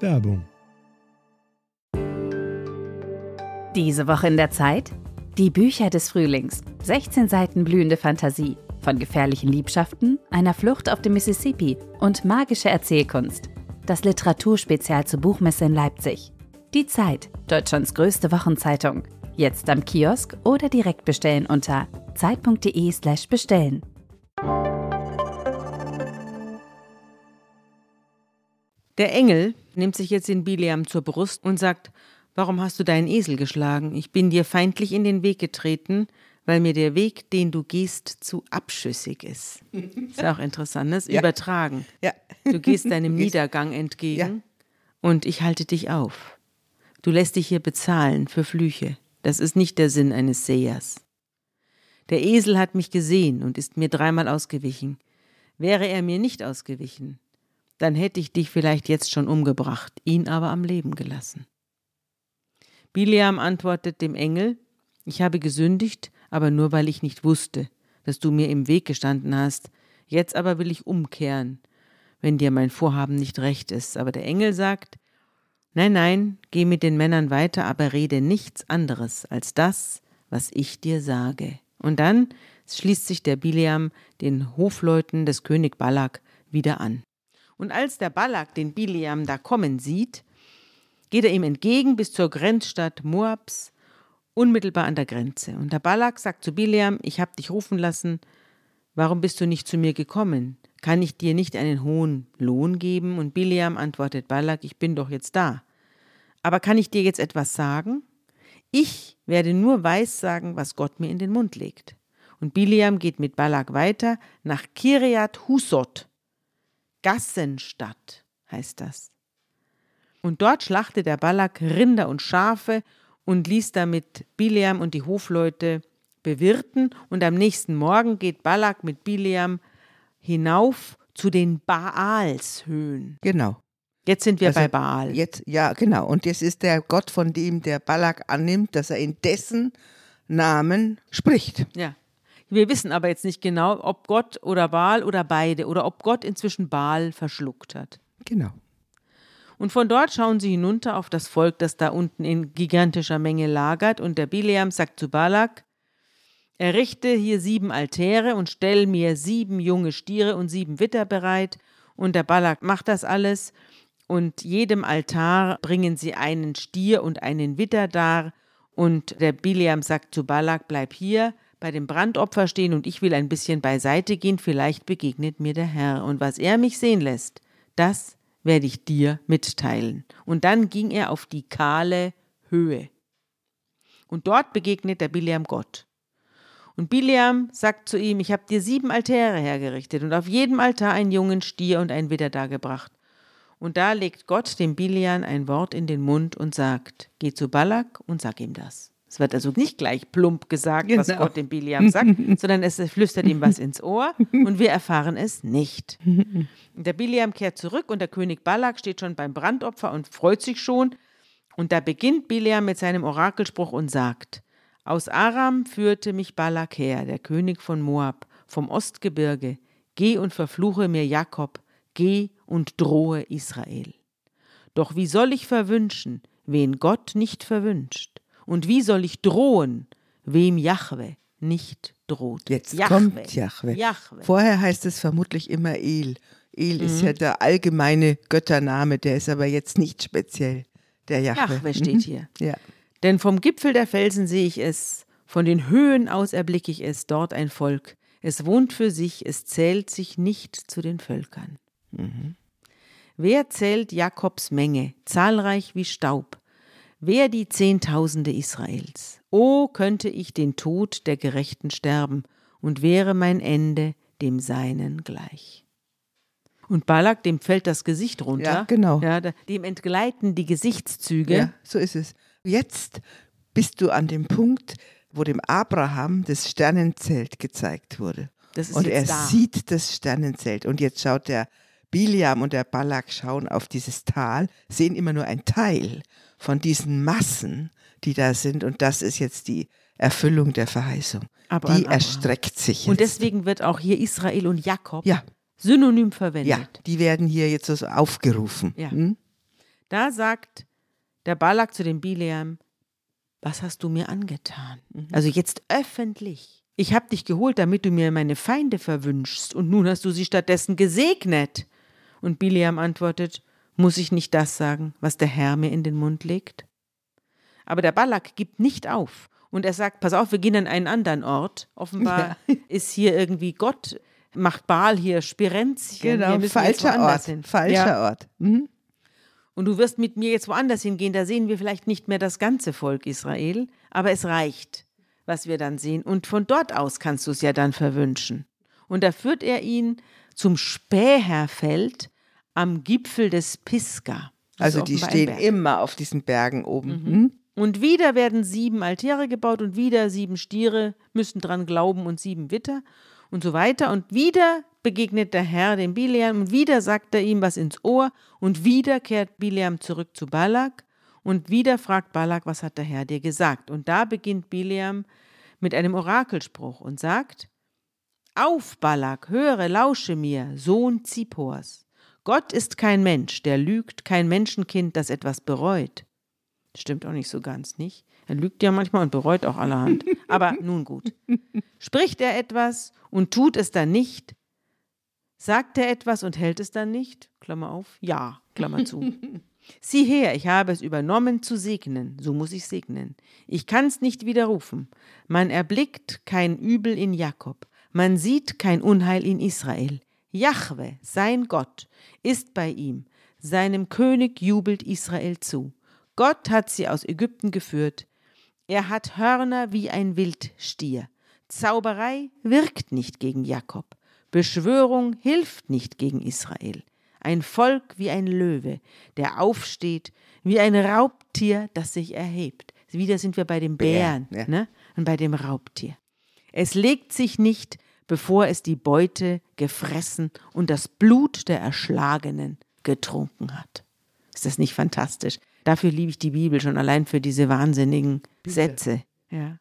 Werbung Diese Woche in der Zeit? Die Bücher des Frühlings. 16 Seiten blühende Fantasie. Von gefährlichen Liebschaften, einer Flucht auf dem Mississippi und magische Erzählkunst. Das Literaturspezial zur Buchmesse in Leipzig. Die Zeit, Deutschlands größte Wochenzeitung. Jetzt am Kiosk oder direkt bestellen unter zeit.de/slash Der Engel nimmt sich jetzt den Bileam zur Brust und sagt: Warum hast du deinen Esel geschlagen? Ich bin dir feindlich in den Weg getreten, weil mir der Weg, den du gehst, zu abschüssig ist. Ist auch interessant, das ne? ja. Übertragen. Ja. Du gehst deinem Niedergang entgegen ja. und ich halte dich auf. Du lässt dich hier bezahlen für Flüche. Das ist nicht der Sinn eines Sehers. Der Esel hat mich gesehen und ist mir dreimal ausgewichen. Wäre er mir nicht ausgewichen, dann hätte ich dich vielleicht jetzt schon umgebracht, ihn aber am Leben gelassen. Bileam antwortet dem Engel, ich habe gesündigt, aber nur weil ich nicht wusste, dass du mir im Weg gestanden hast. Jetzt aber will ich umkehren, wenn dir mein Vorhaben nicht recht ist. Aber der Engel sagt, Nein, nein, geh mit den Männern weiter, aber rede nichts anderes als das, was ich dir sage. Und dann schließt sich der Bileam den Hofleuten des König Balak wieder an. Und als der Balak den Bileam da kommen sieht, geht er ihm entgegen bis zur Grenzstadt Moabs unmittelbar an der Grenze. Und der Balak sagt zu Bileam, ich habe dich rufen lassen, warum bist du nicht zu mir gekommen? Kann ich dir nicht einen hohen Lohn geben? Und Bileam antwortet Balak, ich bin doch jetzt da. Aber kann ich dir jetzt etwas sagen? Ich werde nur weissagen, was Gott mir in den Mund legt. Und Bileam geht mit Balak weiter nach Kiriat Husot. Gassenstadt heißt das. Und dort schlachtete der Balak Rinder und Schafe und ließ damit Bileam und die Hofleute bewirten. Und am nächsten Morgen geht Balak mit Bileam hinauf zu den Baalshöhen. Genau. Jetzt sind wir Also bei Baal. Jetzt, ja, genau. Und das ist der Gott, von dem der Balak annimmt, dass er in dessen Namen spricht. Ja. Wir wissen aber jetzt nicht genau, ob Gott oder Baal oder beide oder ob Gott inzwischen Baal verschluckt hat. Genau. Und von dort schauen sie hinunter auf das Volk, das da unten in gigantischer Menge lagert. Und der Bileam sagt zu Balak, errichte hier sieben Altäre und stell mir sieben junge Stiere und sieben Witter bereit. Und der Balak macht das alles. Und jedem Altar bringen sie einen Stier und einen Witter dar. Und der Bileam sagt zu Balak, bleib hier bei dem Brandopfer stehen und ich will ein bisschen beiseite gehen, vielleicht begegnet mir der Herr. Und was er mich sehen lässt, das werde ich dir mitteilen. Und dann ging er auf die kahle Höhe. Und dort begegnet der Bileam Gott. Und Bileam sagt zu ihm, ich habe dir sieben Altäre hergerichtet und auf jedem Altar einen jungen Stier und ein Widder dargebracht. Und da legt Gott dem Bileam ein Wort in den Mund und sagt, geh zu Balak und sag ihm das. Es wird also nicht gleich plump gesagt, was Genau. Gott dem Bileam sagt, sondern es flüstert ihm was ins Ohr und wir erfahren es nicht. Der Bileam kehrt zurück und der König Balak steht schon beim Brandopfer und freut sich schon. Und da beginnt Bileam mit seinem Orakelspruch und sagt, aus Aram führte mich Balak her, der König von Moab, vom Ostgebirge. Geh und verfluche mir Jakob, geh und drohe Israel. Doch wie soll ich verwünschen, wen Gott nicht verwünscht? Und wie soll ich drohen, wem Jahwe nicht droht? Jetzt Jahwe. kommt Jahwe. Jahwe. Vorher heißt es vermutlich immer El. El Mhm. ist ja der allgemeine Göttername, der ist aber jetzt nicht speziell der Jahwe. Jahwe steht hier. Ja. Denn vom Gipfel der Felsen sehe ich es, von den Höhen aus erblicke ich es, dort ein Volk. Es wohnt für sich, es zählt sich nicht zu den Völkern. Wer zählt Jakobs Menge, zahlreich wie Staub? Wer die Zehntausende Israels? O könnte ich den Tod der Gerechten sterben, und wäre mein Ende dem Seinen gleich. Und Balak, dem fällt das Gesicht runter. Ja, genau. Ja, dem entgleiten die Gesichtszüge. ja, so ist es. Jetzt bist du an dem Punkt, wo dem Abraham das Sternenzelt gezeigt wurde. Das ist und er da. sieht das Sternenzelt. Und jetzt schaut der Biliam und der Balak schauen auf dieses Tal, sehen immer nur ein Teil von diesen Massen, die da sind. Und das ist jetzt die Erfüllung der Verheißung. Abraham, die erstreckt sich jetzt. Und deswegen wird auch hier Israel und Jakob ja, synonym verwendet. ja, die werden hier jetzt so aufgerufen. Ja. Hm? Da sagt der Balak zu dem Bileam, was hast du mir angetan? Mhm. Also jetzt öffentlich. Ich habe dich geholt, damit du mir meine Feinde verwünschst, und nun hast du sie stattdessen gesegnet. Und Bileam antwortet, muss ich nicht das sagen, was der Herr mir in den Mund legt? Aber der Balak gibt nicht auf. Und er sagt, pass auf, wir gehen an einen anderen Ort. Offenbar ist hier irgendwie Gott, macht Baal hier Spirenzchen. Genau, falscher Ort. hin. Falscher Ja. Ort. Mhm. Und du wirst mit mir jetzt woanders hingehen, da sehen wir vielleicht nicht mehr das ganze Volk Israel, aber es reicht, was wir dann sehen. Und von dort aus kannst du es ja dann verwünschen. Und da führt er ihn zum Späherfeld am Gipfel des Pisgah. Das Also die stehen immer auf diesen Bergen oben. Hm? Und wieder werden sieben Altäre gebaut und wieder sieben Stiere müssen dran glauben und sieben Witter und so weiter. Und wieder begegnet der Herr dem Bileam und wieder sagt er ihm was ins Ohr und wieder kehrt Bileam zurück zu Balak und wieder fragt Balak, was hat der Herr dir gesagt? Und da beginnt Bileam mit einem Orakelspruch und sagt, auf, Balak, höre, lausche mir, Sohn Zippors. Gott ist kein Mensch, der lügt, kein Menschenkind, das etwas bereut. Stimmt auch nicht so ganz, nicht? Er lügt ja manchmal und bereut auch allerhand. Aber nun gut. Spricht er etwas und tut es dann nicht? Sagt er etwas und hält es dann nicht? Klammer auf. Ja, Klammer zu. Sieh her, ich habe es übernommen zu segnen, so muss ich segnen. Ich kann's nicht widerrufen. Man erblickt kein Übel in Jakob, man sieht kein Unheil in Israel. Jahwe, sein Gott, ist bei ihm, seinem König jubelt Israel zu. Gott hat sie aus Ägypten geführt. Er hat Hörner wie ein Wildstier. Zauberei wirkt nicht gegen Jakob. Beschwörung hilft nicht gegen Israel. Ein Volk wie ein Löwe, der aufsteht, wie ein Raubtier, das sich erhebt. Wieder sind wir bei dem Bären Bär, ja. ne? und bei dem Raubtier. Es legt sich nicht, bevor es die Beute gefressen und das Blut der Erschlagenen getrunken hat. Ist das nicht fantastisch? Dafür liebe ich die Bibel schon allein für diese wahnsinnigen Sätze. Ja.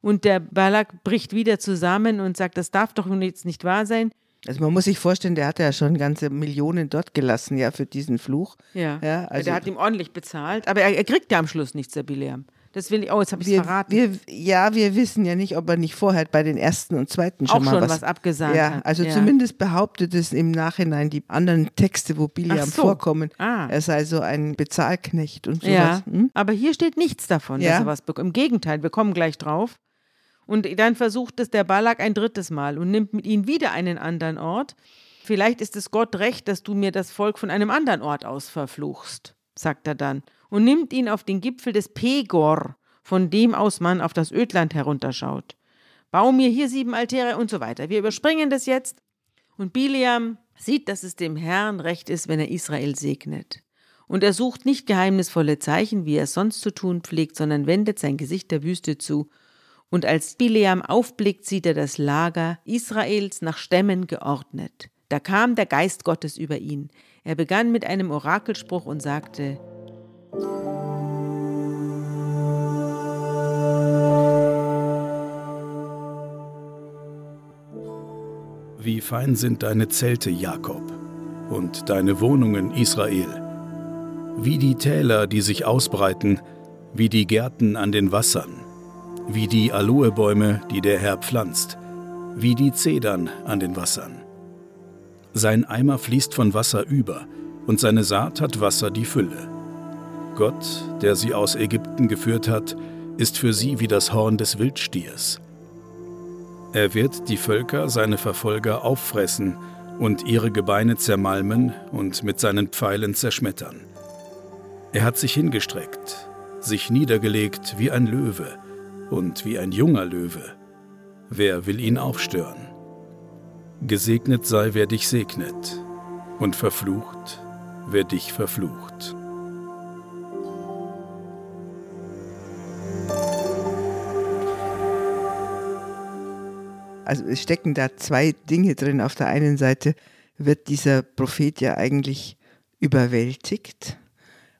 Und der Balak bricht wieder zusammen und sagt, das darf doch jetzt nicht wahr sein. Also man muss sich vorstellen, der hat ja schon ganze Millionen dort gelassen, ja, für diesen Fluch. Ja. Ja, also- der hat ihm ordentlich bezahlt, aber er, er kriegt ja am Schluss nichts, der Bileam. Das will ich, oh, jetzt habe ich es verraten. wir, ja, wir wissen ja nicht, ob er nicht vorher bei den ersten und zweiten schon Auch mal schon was, was abgesagt Ja, hat, also ja. zumindest behauptet es im Nachhinein die anderen Texte, wo Biliam so. vorkommen, Ah. er sei so ein Bezahlknecht und sowas. Ja, Hm? aber hier steht nichts davon, Ja. dass er was bekommt. Im Gegenteil, wir kommen gleich drauf. Und dann versucht es der Balak ein drittes Mal und nimmt mit ihm wieder einen anderen Ort. Vielleicht ist es Gott recht, dass du mir das Volk von einem anderen Ort aus verfluchst, sagt er dann, und nimmt ihn auf den Gipfel des Pegor, von dem aus man auf das Ödland herunterschaut. Bau mir hier sieben Altäre und so weiter. Wir überspringen das jetzt. Und Biliam sieht, dass es dem Herrn recht ist, wenn er Israel segnet. Und er sucht nicht geheimnisvolle Zeichen, wie er es sonst zu tun pflegt, sondern wendet sein Gesicht der Wüste zu. Und als Bileam aufblickt, sieht er das Lager Israels nach Stämmen geordnet. Da kam der Geist Gottes über ihn. Er begann mit einem Orakelspruch und sagte, Wie fein sind deine Zelte, Jakob, und deine Wohnungen, Israel. Wie die Täler, die sich ausbreiten, wie die Gärten an den Wassern, wie die Aloebäume, die der Herr pflanzt, wie die Zedern an den Wassern. Sein Eimer fließt von Wasser über, und seine Saat hat Wasser die Fülle. Gott, der sie aus Ägypten geführt hat, ist für sie wie das Horn des Wildstiers. Er wird die Völker, seine Verfolger, auffressen und ihre Gebeine zermalmen und mit seinen Pfeilen zerschmettern. Er hat sich hingestreckt, sich niedergelegt wie ein Löwe und wie ein junger Löwe. Wer will ihn aufstören? Gesegnet sei, wer dich segnet, und verflucht, wer dich verflucht. Also es stecken da zwei Dinge drin. Auf der einen Seite wird dieser Prophet ja eigentlich überwältigt.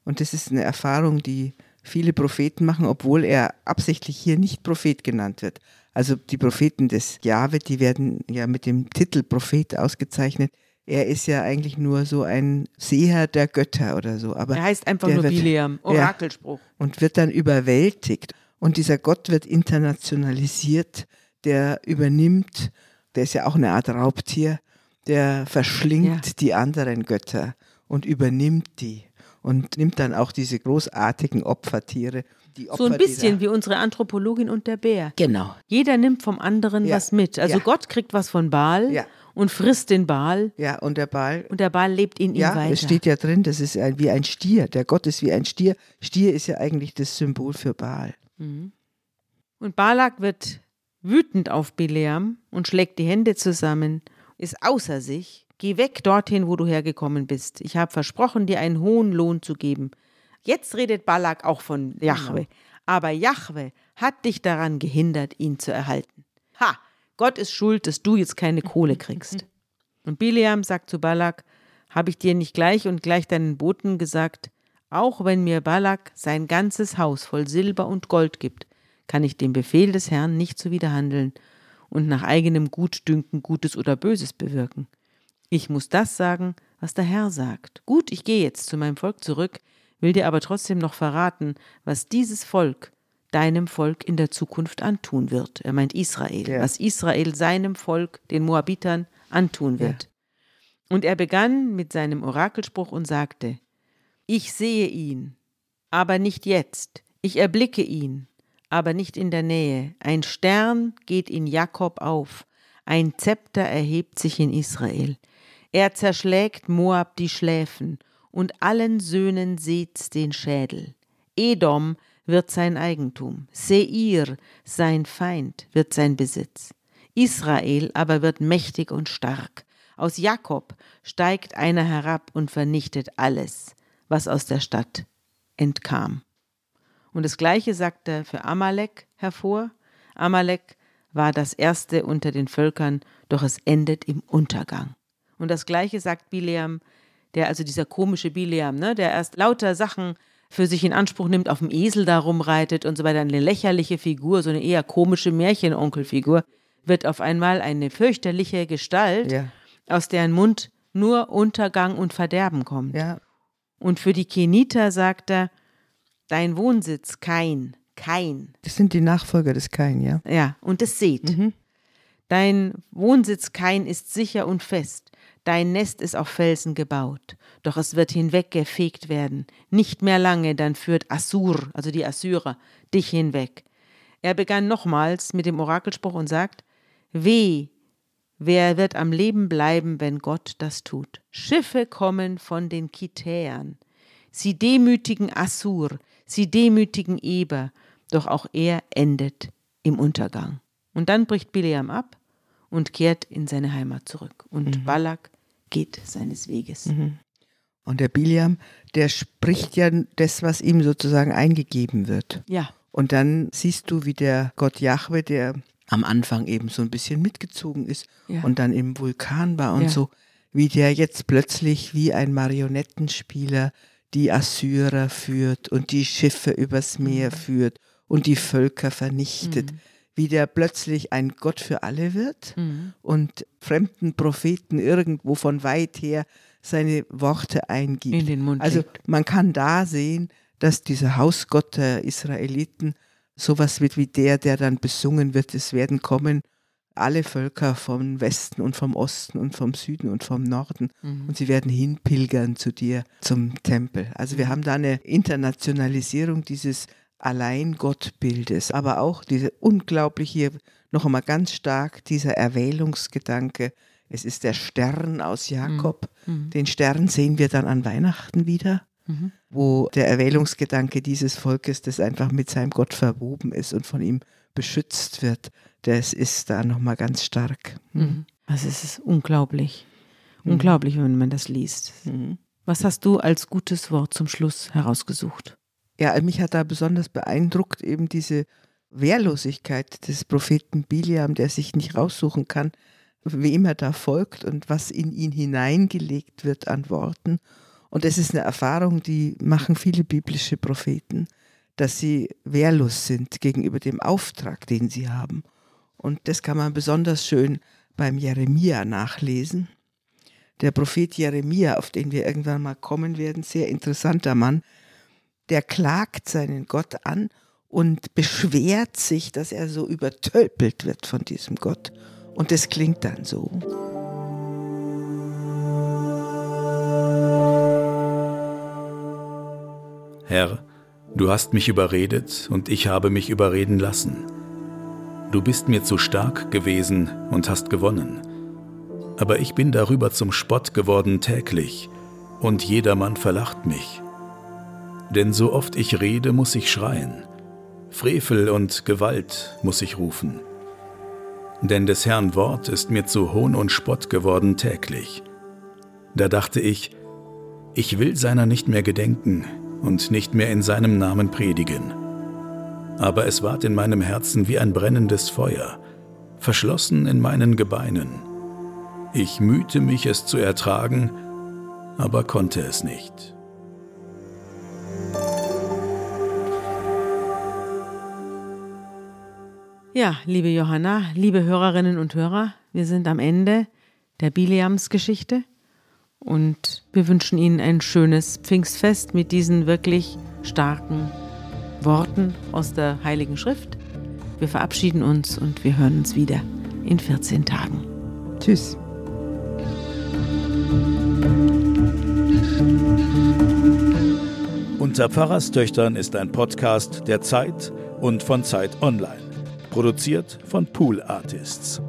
Und das ist eine Erfahrung, die viele Propheten machen, obwohl er absichtlich hier nicht Prophet genannt wird. Also die Propheten des Jahwe, die werden ja mit dem Titel Prophet ausgezeichnet. Er ist ja eigentlich nur so ein Seher der Götter oder so. Aber er heißt einfach nur wird- Bileam, Ja Orakelspruch. und wird dann überwältigt. Und dieser Gott wird internationalisiert, der übernimmt, der ist ja auch eine Art Raubtier, der verschlingt Ja. die anderen Götter und übernimmt die und nimmt dann auch diese großartigen Opfertiere. Die Opfer, So ein bisschen wie unsere Anthropologin und der Bär. Genau. Jeder nimmt vom anderen Ja. was mit. Also Ja. Gott kriegt was von Baal Ja. und frisst den Baal Ja, und der Ball. und der Baal lebt in ihm Ja, weiter. es steht ja drin, das ist ein, wie ein Stier. Der Gott ist wie ein Stier. Stier ist ja eigentlich das Symbol für Baal. Und Balak wird wütend auf Bileam und schlägt die Hände zusammen, ist außer sich. Geh weg dorthin, wo du hergekommen bist. Ich habe versprochen, dir einen hohen Lohn zu geben. Jetzt redet Balak auch von Jahwe. Aber Jahwe hat dich daran gehindert, ihn zu erhalten. Ha! Gott ist schuld, dass du jetzt keine Kohle kriegst. Und Bileam sagt zu Balak, habe ich dir nicht gleich und gleich deinen Boten gesagt, auch wenn mir Balak sein ganzes Haus voll Silber und Gold gibt, kann ich dem Befehl des Herrn nicht zuwiderhandeln und nach eigenem Gutdünken Gutes oder Böses bewirken. Ich muss das sagen, was der Herr sagt. Gut, ich gehe jetzt zu meinem Volk zurück, will dir aber trotzdem noch verraten, was dieses Volk deinem Volk in der Zukunft antun wird. Er meint Israel, Ja. was Israel seinem Volk, den Moabitern, antun wird. Und er begann mit seinem Orakelspruch und sagte, Ich sehe ihn, aber nicht jetzt. Ich erblicke ihn, aber nicht in der Nähe. Ein Stern geht in Jakob auf, ein Zepter erhebt sich in Israel. Er zerschlägt Moab die Schläfen, und allen Söhnen Seths den Schädel. Edom wird sein Eigentum, Seir, sein Feind, wird sein Besitz. Israel aber wird mächtig und stark. Aus Jakob steigt einer herab und vernichtet alles, was aus der Stadt entkam. Und das Gleiche sagt er für Amalek hervor. Amalek war das erste unter den Völkern, doch es endet im Untergang. Und das Gleiche sagt Bileam, der also dieser komische Bileam, ne, der erst lauter Sachen für sich in Anspruch nimmt, auf dem Esel da rumreitet und so weiter, eine lächerliche Figur, so eine eher komische Märchenonkelfigur, wird auf einmal eine fürchterliche Gestalt, Ja. aus deren Mund nur Untergang und Verderben kommt. Ja. Und für die Keniter sagt er, dein Wohnsitz kein, kein. Das sind die Nachfolger des Kain, ja? Ja, und es seht. Mhm. Dein Wohnsitz kein ist sicher und fest. Dein Nest ist auf Felsen gebaut. Doch es wird hinweggefegt werden. Nicht mehr lange, dann führt Assur, also die Assyrer, dich hinweg. Er begann nochmals mit dem Orakelspruch und sagt, Weh, wer wird am Leben bleiben, wenn Gott das tut? Schiffe kommen von den Kitäern. Sie demütigen Assur, sie demütigen Eber, doch auch er endet im Untergang. Und dann bricht Bileam ab und kehrt in seine Heimat zurück. Und Balak geht seines Weges. Und der Biliam, der spricht ja das, was ihm sozusagen eingegeben wird. Ja, Und dann siehst du, wie der Gott Jahwe, der am Anfang eben so ein bisschen mitgezogen ist Ja. und dann im Vulkan war und Ja. so, wie der jetzt plötzlich wie ein Marionettenspieler die Assyrer führt und die Schiffe übers Meer führt und die Völker vernichtet. Wie der plötzlich ein Gott für alle wird und fremden Propheten irgendwo von weit her seine Worte eingibt. In den Mund Also man kann da sehen, dass dieser Hausgott der Israeliten sowas wird wie der, der dann besungen wird. Es werden kommen alle Völker vom Westen und vom Osten und vom Süden und vom Norden und sie werden hinpilgern zu dir zum Tempel. Also wir haben da eine Internationalisierung dieses Alleingottbildes, aber auch diese unglaubliche, noch einmal ganz stark dieser Erwählungsgedanke. Es ist der Stern aus Jakob. Den Stern sehen wir dann an Weihnachten wieder wo der Erwählungsgedanke dieses Volkes, das einfach mit seinem Gott verwoben ist und von ihm beschützt wird, das ist da nochmal ganz stark. also es ist unglaublich. Unglaublich, wenn man das liest. Was hast du als gutes Wort zum Schluss herausgesucht? Ja, mich hat da besonders beeindruckt eben diese Wehrlosigkeit des Propheten Biliam, der sich nicht raussuchen kann, wem er da folgt und was in ihn hineingelegt wird an Worten. Und es ist eine Erfahrung, die machen viele biblische Propheten, dass sie wehrlos sind gegenüber dem Auftrag, den sie haben. Und das kann man besonders schön beim Jeremia nachlesen. Der Prophet Jeremia, auf den wir irgendwann mal kommen werden, sehr interessanter Mann, der klagt seinen Gott an und beschwert sich, dass er so übertölpelt wird von diesem Gott. Und das klingt dann so. Herr, du hast mich überredet und ich habe mich überreden lassen. Du bist mir zu stark gewesen und hast gewonnen. Aber ich bin darüber zum Spott geworden täglich, und jedermann verlacht mich. Denn so oft ich rede, muss ich schreien. Frevel und Gewalt muss ich rufen. Denn des Herrn Wort ist mir zu Hohn und Spott geworden täglich. Da dachte ich, ich will seiner nicht mehr gedenken und nicht mehr in seinem Namen predigen. Aber es ward in meinem Herzen wie ein brennendes Feuer, verschlossen in meinen Gebeinen. Ich mühte mich, es zu ertragen, aber konnte es nicht. Ja, liebe Johanna, liebe Hörerinnen und Hörer, wir sind am Ende der Bileams-Geschichte und wir wünschen Ihnen ein schönes Pfingstfest mit diesen wirklich starken Worten aus der Heiligen Schrift. Wir verabschieden uns und wir hören uns wieder in 14 Tagen. Tschüss. Unter Pfarrerstöchtern ist ein Podcast der Zeit und von Zeit Online. Produziert von Pool Artists.